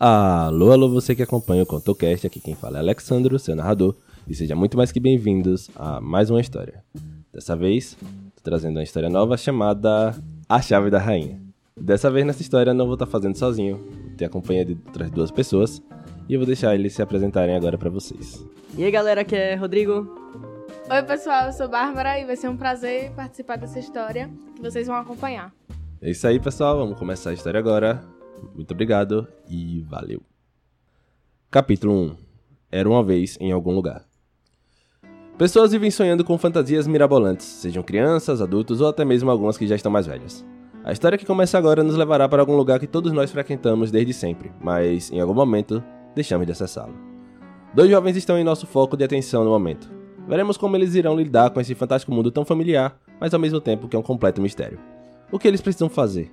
Alô, alô, você que acompanha o ContoCast, aqui quem fala é Alexandro, seu narrador, e seja muito mais que bem-vindos a mais uma história. Dessa vez, tô trazendo uma história nova chamada A Chave da Rainha. Dessa vez, nessa história, não vou estar fazendo sozinho, vou ter a companhia de outras duas pessoas, e eu vou deixar eles se apresentarem agora para vocês. E aí galera, aqui é Rodrigo. Oi pessoal, eu sou Bárbara e vai ser um prazer participar dessa história que vocês vão acompanhar. É isso aí, pessoal, vamos começar a história agora. Muito obrigado e valeu. Capítulo 1 Era uma vez em algum lugar. Pessoas vivem sonhando com fantasias mirabolantes, sejam crianças, adultos ou até mesmo algumas que já estão mais velhas. A história que começa agora nos levará para algum lugar que todos nós frequentamos desde sempre, mas em algum momento deixamos de acessá-lo. Dois jovens estão em nosso foco de atenção no momento. Veremos como eles irão lidar com esse fantástico mundo tão familiar, mas ao mesmo tempo que é um completo mistério. O que eles precisam fazer?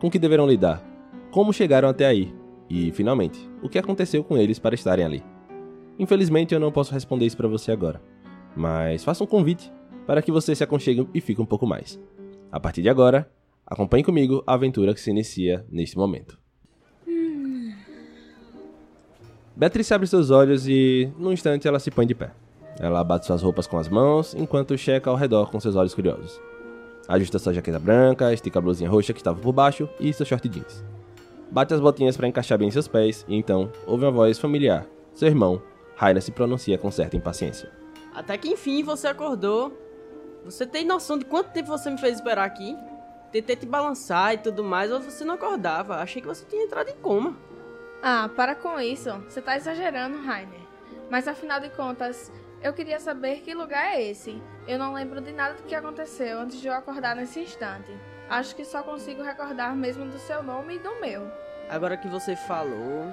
Com que deverão lidar? Como chegaram até aí? E, finalmente, o que aconteceu com eles para estarem ali? Infelizmente eu não posso responder isso para você agora, mas faça um convite para que você se aconchegue e fique um pouco mais. A partir de agora, acompanhe comigo a aventura que se inicia neste momento. Beatrice abre seus olhos e, num instante, ela se põe de pé. Ela bate suas roupas com as mãos, enquanto checa ao redor com seus olhos curiosos. Ajusta sua jaqueta branca, estica a blusinha roxa que estava por baixo e seu short jeans. Bate as botinhas para encaixar bem seus pés e então ouve uma voz familiar. Seu irmão, Raina se pronuncia com certa impaciência. Até que enfim você acordou. Você tem noção de quanto tempo você me fez esperar aqui? Tentei te balançar e tudo mais, mas você não acordava. Achei que você tinha entrado em coma. Ah, para com isso. Você tá exagerando, Rainer. Mas afinal de contas, eu queria saber que lugar é esse. Eu não lembro de nada do que aconteceu antes de eu acordar nesse instante. Acho que só consigo recordar mesmo do seu nome e do meu. Agora que você falou,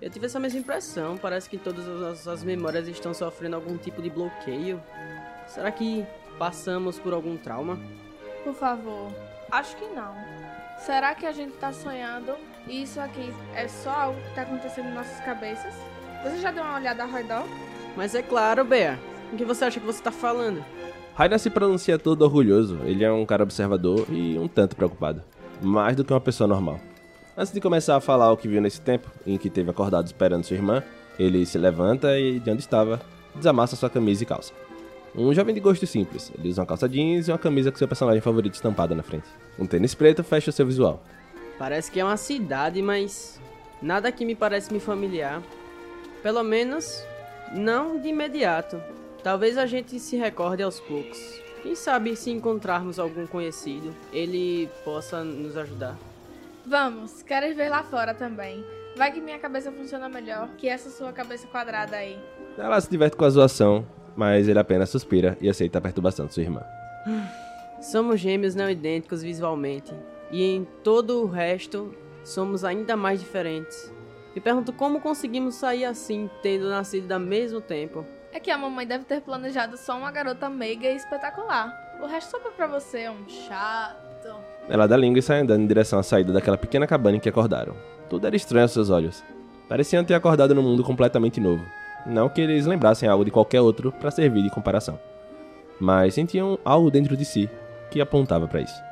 eu tive essa mesma impressão. Parece que todas as nossas memórias estão sofrendo algum tipo de bloqueio. Será que passamos por algum trauma? Por favor. Acho que não. Será que a gente tá sonhando e isso aqui é só algo que tá acontecendo em nossas cabeças? Você já deu uma olhada ao redor? Mas é claro, Bea. O que você acha que você tá falando? Raina se pronuncia todo orgulhoso. Ele é um cara observador e um tanto preocupado. Mais do que uma pessoa normal. Antes de começar a falar o que viu nesse tempo, em que teve acordado esperando sua irmã, ele se levanta e, de onde estava, desamassa sua camisa e calça. Um jovem de gosto simples. Ele usa uma calça jeans e uma camisa com seu personagem favorito estampada na frente. Um tênis preto fecha seu visual. Parece que é uma cidade, mas nada aqui me parece me familiar. Pelo menos, não de imediato. Talvez a gente se recorde aos poucos. Quem sabe se encontrarmos algum conhecido, ele possa nos ajudar. Vamos, quero ir ver lá fora também. Vai que minha cabeça funciona melhor que essa sua cabeça quadrada aí. Ela se diverte com a zoação, mas ele apenas suspira e aceita a perturbação de sua irmã. Somos gêmeos não idênticos visualmente, e em todo o resto somos ainda mais diferentes. Me pergunto como conseguimos sair assim, tendo nascido ao mesmo tempo. É que a mamãe deve ter planejado só uma garota meiga e espetacular. O resto sobra pra você, um chato. Ela dá língua e sai andando em direção à saída daquela pequena cabana em que acordaram. Tudo era estranho aos seus olhos. Pareciam ter acordado num mundo completamente novo. Não que eles lembrassem algo de qualquer outro para servir de comparação. Mas sentiam algo dentro de si que apontava para isso.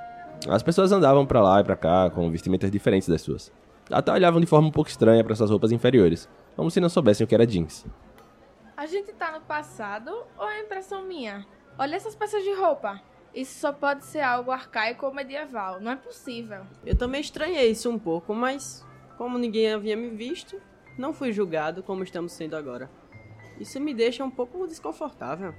As pessoas andavam para lá e para cá com vestimentas diferentes das suas. Até olhavam de forma um pouco estranha para suas roupas inferiores, como se não soubessem o que era jeans. A gente tá no passado ou é impressão minha? Olha essas peças de roupa. Isso só pode ser algo arcaico ou medieval. Não é possível. Eu também estranhei isso um pouco, mas como ninguém havia me visto, não fui julgado como estamos sendo agora. Isso me deixa um pouco desconfortável.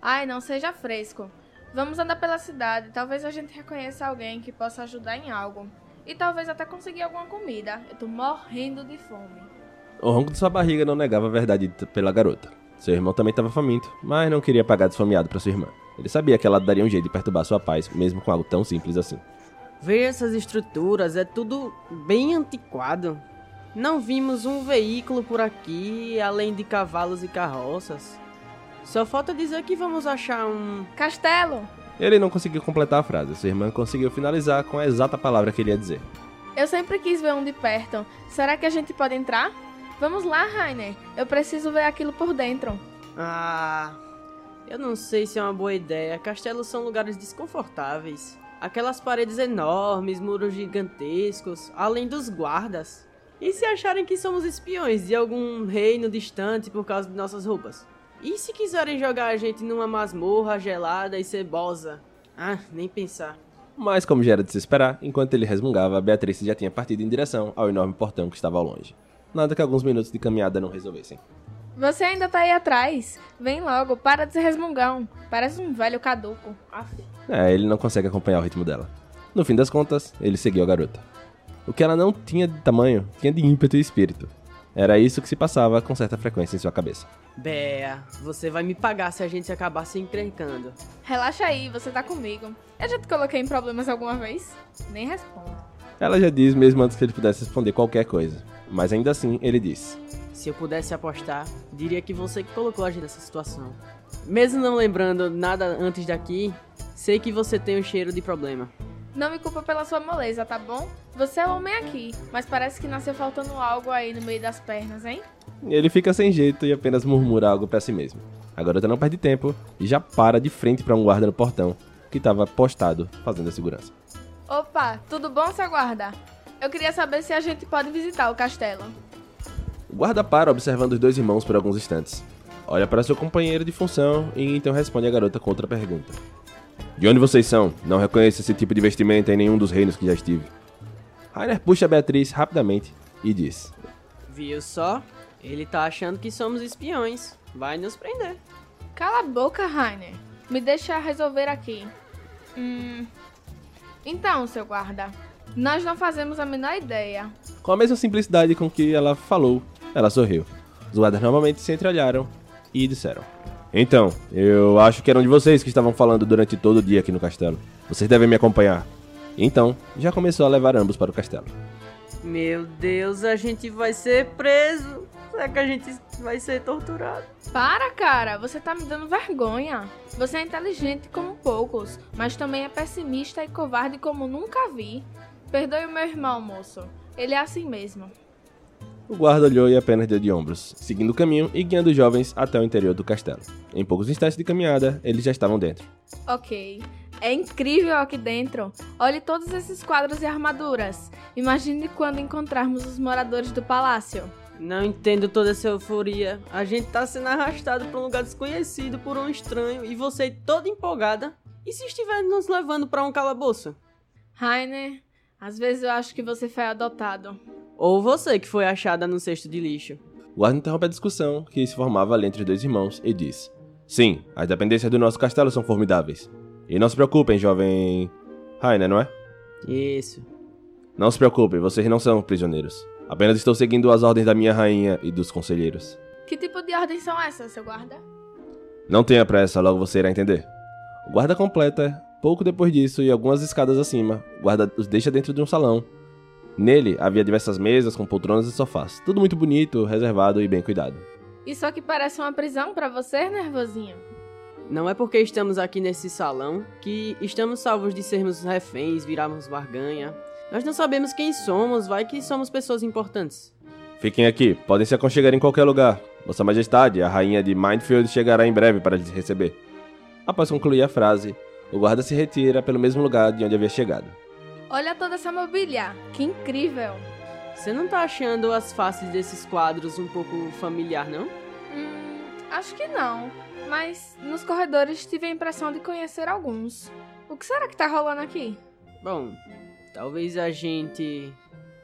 Ai, não seja fresco. Vamos andar pela cidade. Talvez a gente reconheça alguém que possa ajudar em algo. E talvez até conseguir alguma comida. Eu tô morrendo de fome. O ronco de sua barriga não negava a verdade dita pela garota. Seu irmão também estava faminto, mas não queria pagar desfomeado para sua irmã. Ele sabia que ela daria um jeito de perturbar sua paz, mesmo com algo tão simples assim. Ver essas estruturas é tudo bem antiquado. Não vimos um veículo por aqui, além de cavalos e carroças. Só falta dizer que vamos achar um. Castelo! Ele não conseguiu completar a frase. Sua irmã conseguiu finalizar com a exata palavra que ele ia dizer. Eu sempre quis ver um de perto. Será que a gente pode entrar? Vamos lá, Rainer. Eu preciso ver aquilo por dentro. Ah. Eu não sei se é uma boa ideia. Castelos são lugares desconfortáveis. Aquelas paredes enormes, muros gigantescos, além dos guardas. E se acharem que somos espiões de algum reino distante por causa de nossas roupas? E se quiserem jogar a gente numa masmorra gelada e cebosa? Ah, nem pensar. Mas, como já era de se esperar, enquanto ele resmungava, Beatriz já tinha partido em direção ao enorme portão que estava ao longe. Nada que alguns minutos de caminhada não resolvessem. Você ainda tá aí atrás. Vem logo, para de ser resmungão. Parece um velho caduco. Aff. É, ele não consegue acompanhar o ritmo dela. No fim das contas, ele seguiu a garota. O que ela não tinha de tamanho, tinha de ímpeto e espírito. Era isso que se passava com certa frequência em sua cabeça. Bea, você vai me pagar se a gente acabar se encrencando. Relaxa aí, você tá comigo. Eu já te coloquei em problemas alguma vez? Nem respondo. Ela já diz mesmo antes que ele pudesse responder qualquer coisa. Mas ainda assim, ele disse: Se eu pudesse apostar, diria que você que colocou a gente nessa situação. Mesmo não lembrando nada antes daqui, sei que você tem um cheiro de problema. Não me culpa pela sua moleza, tá bom? Você é o homem aqui, mas parece que nasceu faltando algo aí no meio das pernas, hein? Ele fica sem jeito e apenas murmura algo para si mesmo. A garota não perde tempo e já para de frente para um guarda no portão, que estava postado fazendo a segurança. Opa, tudo bom, seu guarda? Eu queria saber se a gente pode visitar o castelo. O guarda para observando os dois irmãos por alguns instantes. Olha para seu companheiro de função e então responde a garota com outra pergunta. De onde vocês são? Não reconheço esse tipo de vestimenta em nenhum dos reinos que já estive. Rainer puxa Beatriz rapidamente e diz: Viu só? Ele tá achando que somos espiões. Vai nos prender. Cala a boca, Rainer. Me deixa resolver aqui. Hum. Então, seu guarda, nós não fazemos a menor ideia. Com a mesma simplicidade com que ela falou, ela sorriu. Os guardas normalmente se entreolharam e disseram: Então, eu acho que eram de vocês que estavam falando durante todo o dia aqui no castelo. Vocês devem me acompanhar. Então, já começou a levar ambos para o castelo. Meu Deus, a gente vai ser preso. Será que a gente vai ser torturado? Para, cara, você tá me dando vergonha. Você é inteligente como poucos, mas também é pessimista e covarde como nunca vi. Perdoe o meu irmão, moço. Ele é assim mesmo. O guarda olhou e apenas deu de ombros, seguindo o caminho e guiando os jovens até o interior do castelo. Em poucos instantes de caminhada, eles já estavam dentro. Ok. É incrível aqui dentro. Olhe todos esses quadros e armaduras. Imagine quando encontrarmos os moradores do palácio. Não entendo toda essa euforia. A gente tá sendo arrastado pra um lugar desconhecido por um estranho e você toda empolgada. E se estiver nos levando pra um calabouço? Rainer, às vezes eu acho que você foi adotado. Ou você que foi achada no cesto de lixo. O guarda interrompe a discussão que se formava ali entre os dois irmãos e diz: Sim, as dependências do nosso castelo são formidáveis. E não se preocupem, jovem. Rainer, não é? Isso. Não se preocupem, vocês não são prisioneiros. Apenas estou seguindo as ordens da minha rainha e dos conselheiros. Que tipo de ordens são essas, seu guarda? Não tenha pressa, logo você irá entender. O guarda completa, pouco depois disso e algumas escadas acima, o guarda os deixa dentro de um salão. Nele havia diversas mesas com poltronas e sofás, tudo muito bonito, reservado e bem cuidado. Isso aqui parece uma prisão pra você, nervosinho. Não é porque estamos aqui nesse salão que estamos salvos de sermos reféns, virarmos barganha. Nós não sabemos quem somos, vai que somos pessoas importantes. Fiquem aqui, podem se aconchegar em qualquer lugar. Vossa Majestade, a rainha de Mindfield chegará em breve para lhes receber. Após concluir a frase, o guarda se retira pelo mesmo lugar de onde havia chegado. Olha toda essa mobília, que incrível! Você não tá achando as faces desses quadros um pouco familiar, não? Hum, acho que não. Mas nos corredores tive a impressão de conhecer alguns. O que será que tá rolando aqui? Bom, talvez a gente.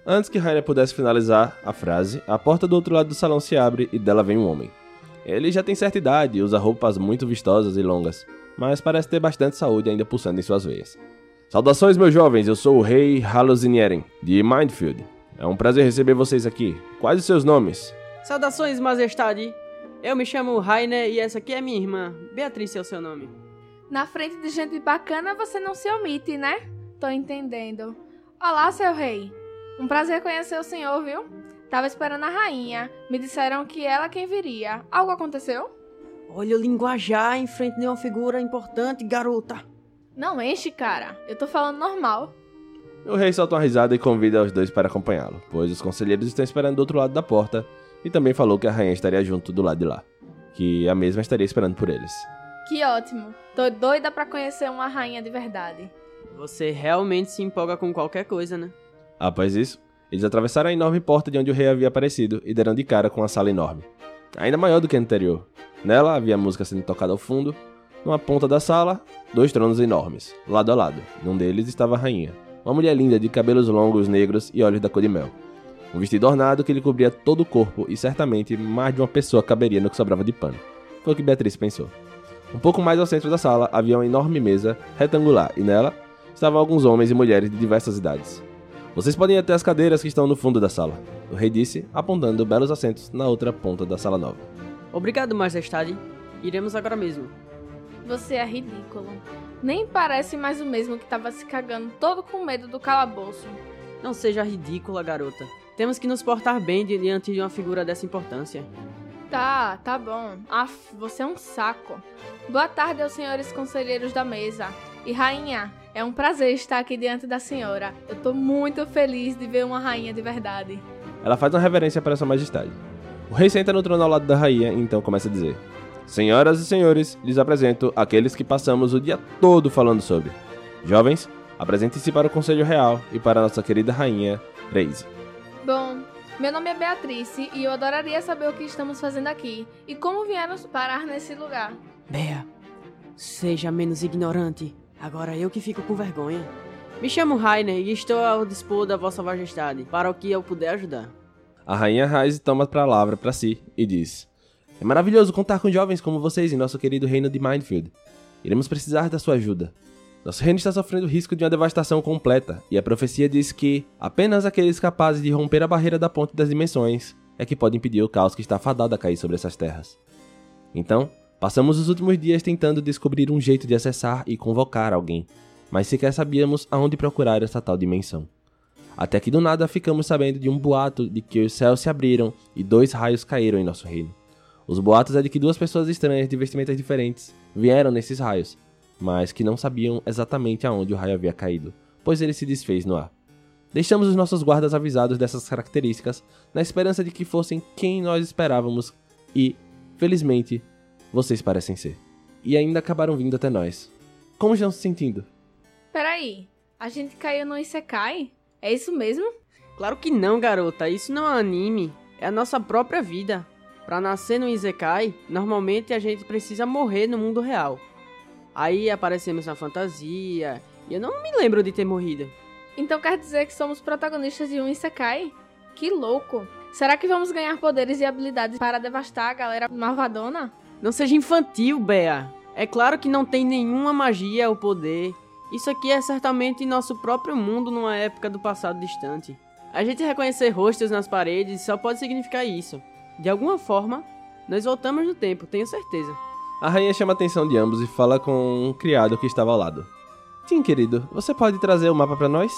Antes que Rainer pudesse finalizar a frase, a porta do outro lado do salão se abre e dela vem um homem. Ele já tem certa idade e usa roupas muito vistosas e longas, mas parece ter bastante saúde ainda pulsando em suas veias. Saudações, meus jovens, eu sou o rei Halozinieren, de Mindfield. É um prazer receber vocês aqui. Quais os seus nomes? Saudações, majestade! Eu me chamo Rainer e essa aqui é minha irmã. Beatriz é o seu nome. Na frente de gente bacana você não se omite, né? Tô entendendo. Olá, seu rei. Um prazer conhecer o senhor, viu? Tava esperando a rainha. Me disseram que ela quem viria. Algo aconteceu? Olha o linguajar em frente de uma figura importante, garota. Não enche, cara. Eu tô falando normal. O rei solta uma risada e convida os dois para acompanhá-lo, pois os conselheiros estão esperando do outro lado da porta e também falou que a rainha estaria junto do lado de lá, que a mesma estaria esperando por eles. Que ótimo. Tô doida pra conhecer uma rainha de verdade. Você realmente se empolga com qualquer coisa, né? Após isso, Eles atravessaram a enorme porta de onde o rei havia aparecido e deram de cara com uma sala enorme. Ainda maior do que a anterior. Nela havia música sendo tocada ao fundo. Numa ponta da sala, dois tronos enormes, lado a lado. Num deles estava a rainha, uma mulher linda de cabelos longos, negros e olhos da cor de mel. Um vestido ornado que lhe cobria todo o corpo e certamente mais de uma pessoa caberia no que sobrava de pano. Foi o que Beatriz pensou. Um pouco mais ao centro da sala havia uma enorme mesa retangular e nela estavam alguns homens e mulheres de diversas idades. Vocês podem ir até as cadeiras que estão no fundo da sala, o rei disse, apontando belos assentos na outra ponta da sala nova. Obrigado, Majestade. Iremos agora mesmo. Você é ridículo. Nem parece mais o mesmo que tava se cagando todo com medo do calabouço. Não seja ridícula, garota. Temos que nos portar bem diante de uma figura dessa importância. Tá, tá bom. Aff, você é um saco. Boa tarde aos senhores conselheiros da mesa. E rainha, é um prazer estar aqui diante da senhora. Eu tô muito feliz de ver uma rainha de verdade. Ela faz uma reverência para Sua Majestade. O rei senta no trono ao lado da rainha e então começa a dizer: Senhoras e senhores, lhes apresento aqueles que passamos o dia todo falando sobre. Jovens, apresentem-se para o Conselho Real e para nossa querida rainha, Reise. Bom, meu nome é Beatrice e eu adoraria saber o que estamos fazendo aqui e como viemos parar nesse lugar. Bea, seja menos ignorante. Agora eu que fico com vergonha. Me chamo Rainer e estou ao dispor da Vossa Majestade para o que eu puder ajudar. A rainha Reise toma a palavra para si e diz: É maravilhoso contar com jovens como vocês em nosso querido reino de Mindfield. Iremos precisar da sua ajuda. Nosso reino está sofrendo risco de uma devastação completa, e a profecia diz que apenas aqueles capazes de romper a barreira da ponte das dimensões é que podem impedir o caos que está fadado a cair sobre essas terras. Então, passamos os últimos dias tentando descobrir um jeito de acessar e convocar alguém, mas sequer sabíamos aonde procurar essa tal dimensão. Até que do nada ficamos sabendo de um boato de que os céus se abriram e dois raios caíram em nosso reino. Os boatos é de que duas pessoas estranhas de vestimentas diferentes vieram nesses raios, mas que não sabiam exatamente aonde o raio havia caído, pois ele se desfez no ar. Deixamos os nossos guardas avisados dessas características, na esperança de que fossem quem nós esperávamos, e, felizmente, vocês parecem ser. E ainda acabaram vindo até nós. Como estão se sentindo? Peraí, a gente caiu no Isekai? É isso mesmo? Claro que não, garota. Isso não é anime. É a nossa própria vida. Para nascer no Isekai, normalmente a gente precisa morrer no mundo real. Aí aparecemos na fantasia, e eu não me lembro de ter morrido. Então quer dizer que somos protagonistas de um Isekai? Que louco! Será que vamos ganhar poderes e habilidades para devastar a galera malvadona? Não seja infantil, Bea. É claro que não tem nenhuma magia ou poder. Isso aqui é certamente nosso próprio mundo numa época do passado distante. A gente reconhecer rostos nas paredes só pode significar isso. De alguma forma, nós voltamos no tempo, tenho certeza. A rainha chama a atenção de ambos e fala com um criado que estava ao lado. Sim, querido, você pode trazer o mapa para nós?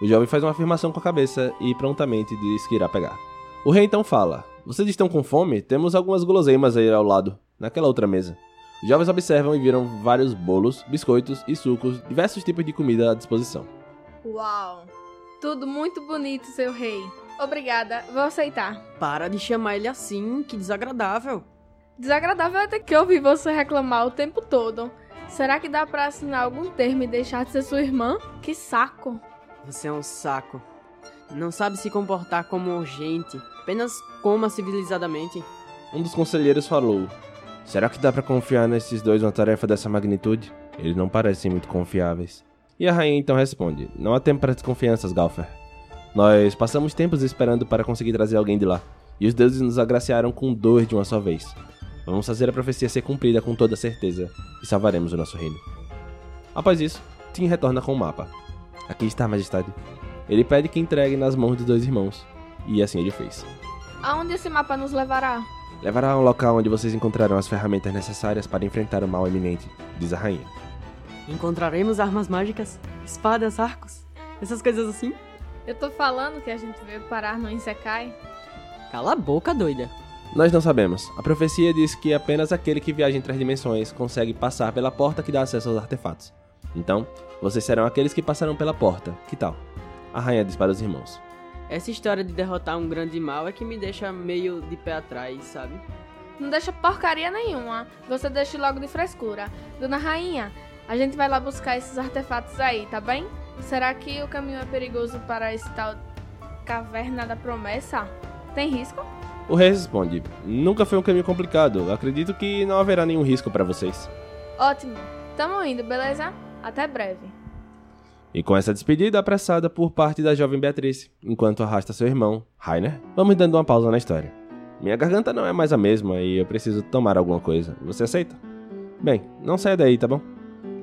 O jovem faz uma afirmação com a cabeça e prontamente diz que irá pegar. O rei então fala: Vocês estão com fome? Temos algumas guloseimas aí ao lado, naquela outra mesa. Jovens observam e viram vários bolos, biscoitos e sucos, diversos tipos de comida à disposição. Uau! Tudo muito bonito, seu rei. Obrigada, vou aceitar. Para de chamar ele assim, que desagradável. Desagradável é ter que ouvir você reclamar o tempo todo. Será que dá pra assinar algum termo e deixar de ser sua irmã? Que saco! Você é um saco. Não sabe se comportar como um gente, apenas coma civilizadamente. Um dos conselheiros falou: Será que dá pra confiar nesses dois uma tarefa dessa magnitude? Eles não parecem muito confiáveis. E a rainha então responde: Não há tempo para desconfianças, Galfer. Nós passamos tempos esperando para conseguir trazer alguém de lá, e os deuses nos agraciaram com dois de uma só vez. Vamos fazer a profecia ser cumprida com toda certeza e salvaremos o nosso reino. Após isso, Tim retorna com o mapa. Aqui está, Majestade. Ele pede que entregue nas mãos dos dois irmãos, e assim ele fez. Aonde esse mapa nos levará? Levará a um local onde vocês encontrarão as ferramentas necessárias para enfrentar o mal iminente, diz a rainha. Encontraremos armas mágicas, espadas, arcos, essas coisas assim? Eu tô falando que a gente veio parar no Isekai. Cala a boca, doida. Nós não sabemos. A profecia diz que apenas aquele que viaja entre as dimensões consegue passar pela porta que dá acesso aos artefatos. Então, vocês serão aqueles que passarão pela porta. Que tal? A rainha diz para os irmãos. Essa história de derrotar um grande mal é que me deixa meio de pé atrás, sabe? Não deixa porcaria nenhuma. Você deixa logo de frescura. Dona Rainha, a gente vai lá buscar esses artefatos aí, tá bem? Será que o caminho é perigoso para esse tal Caverna da Promessa? Tem risco? O rei responde: Nunca foi um caminho complicado. Acredito que não haverá nenhum risco para vocês. Ótimo. Tamo indo, beleza? Até breve. E com essa despedida apressada por parte da jovem Beatriz, enquanto arrasta seu irmão, Rainer, vamos dando uma pausa na história. Minha garganta não é mais a mesma e eu preciso tomar alguma coisa. Você aceita? Bem, não saia daí, tá bom?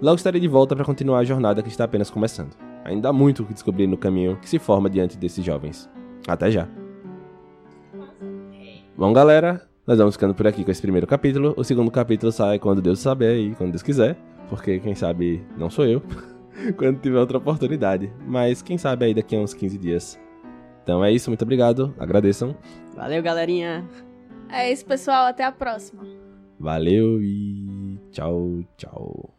Logo estarei de volta para continuar a jornada que está apenas começando. Ainda há muito o que descobrir no caminho que se forma diante desses jovens. Até já! Bom, galera, nós vamos ficando por aqui com esse primeiro capítulo. O segundo capítulo sai quando Deus saber e quando Deus quiser, porque quem sabe não sou eu, quando tiver outra oportunidade. Mas quem sabe aí daqui a uns 15 dias. Então é isso, muito obrigado, agradeçam. Valeu, galerinha. É isso, pessoal. Até a próxima. Valeu e tchau, tchau.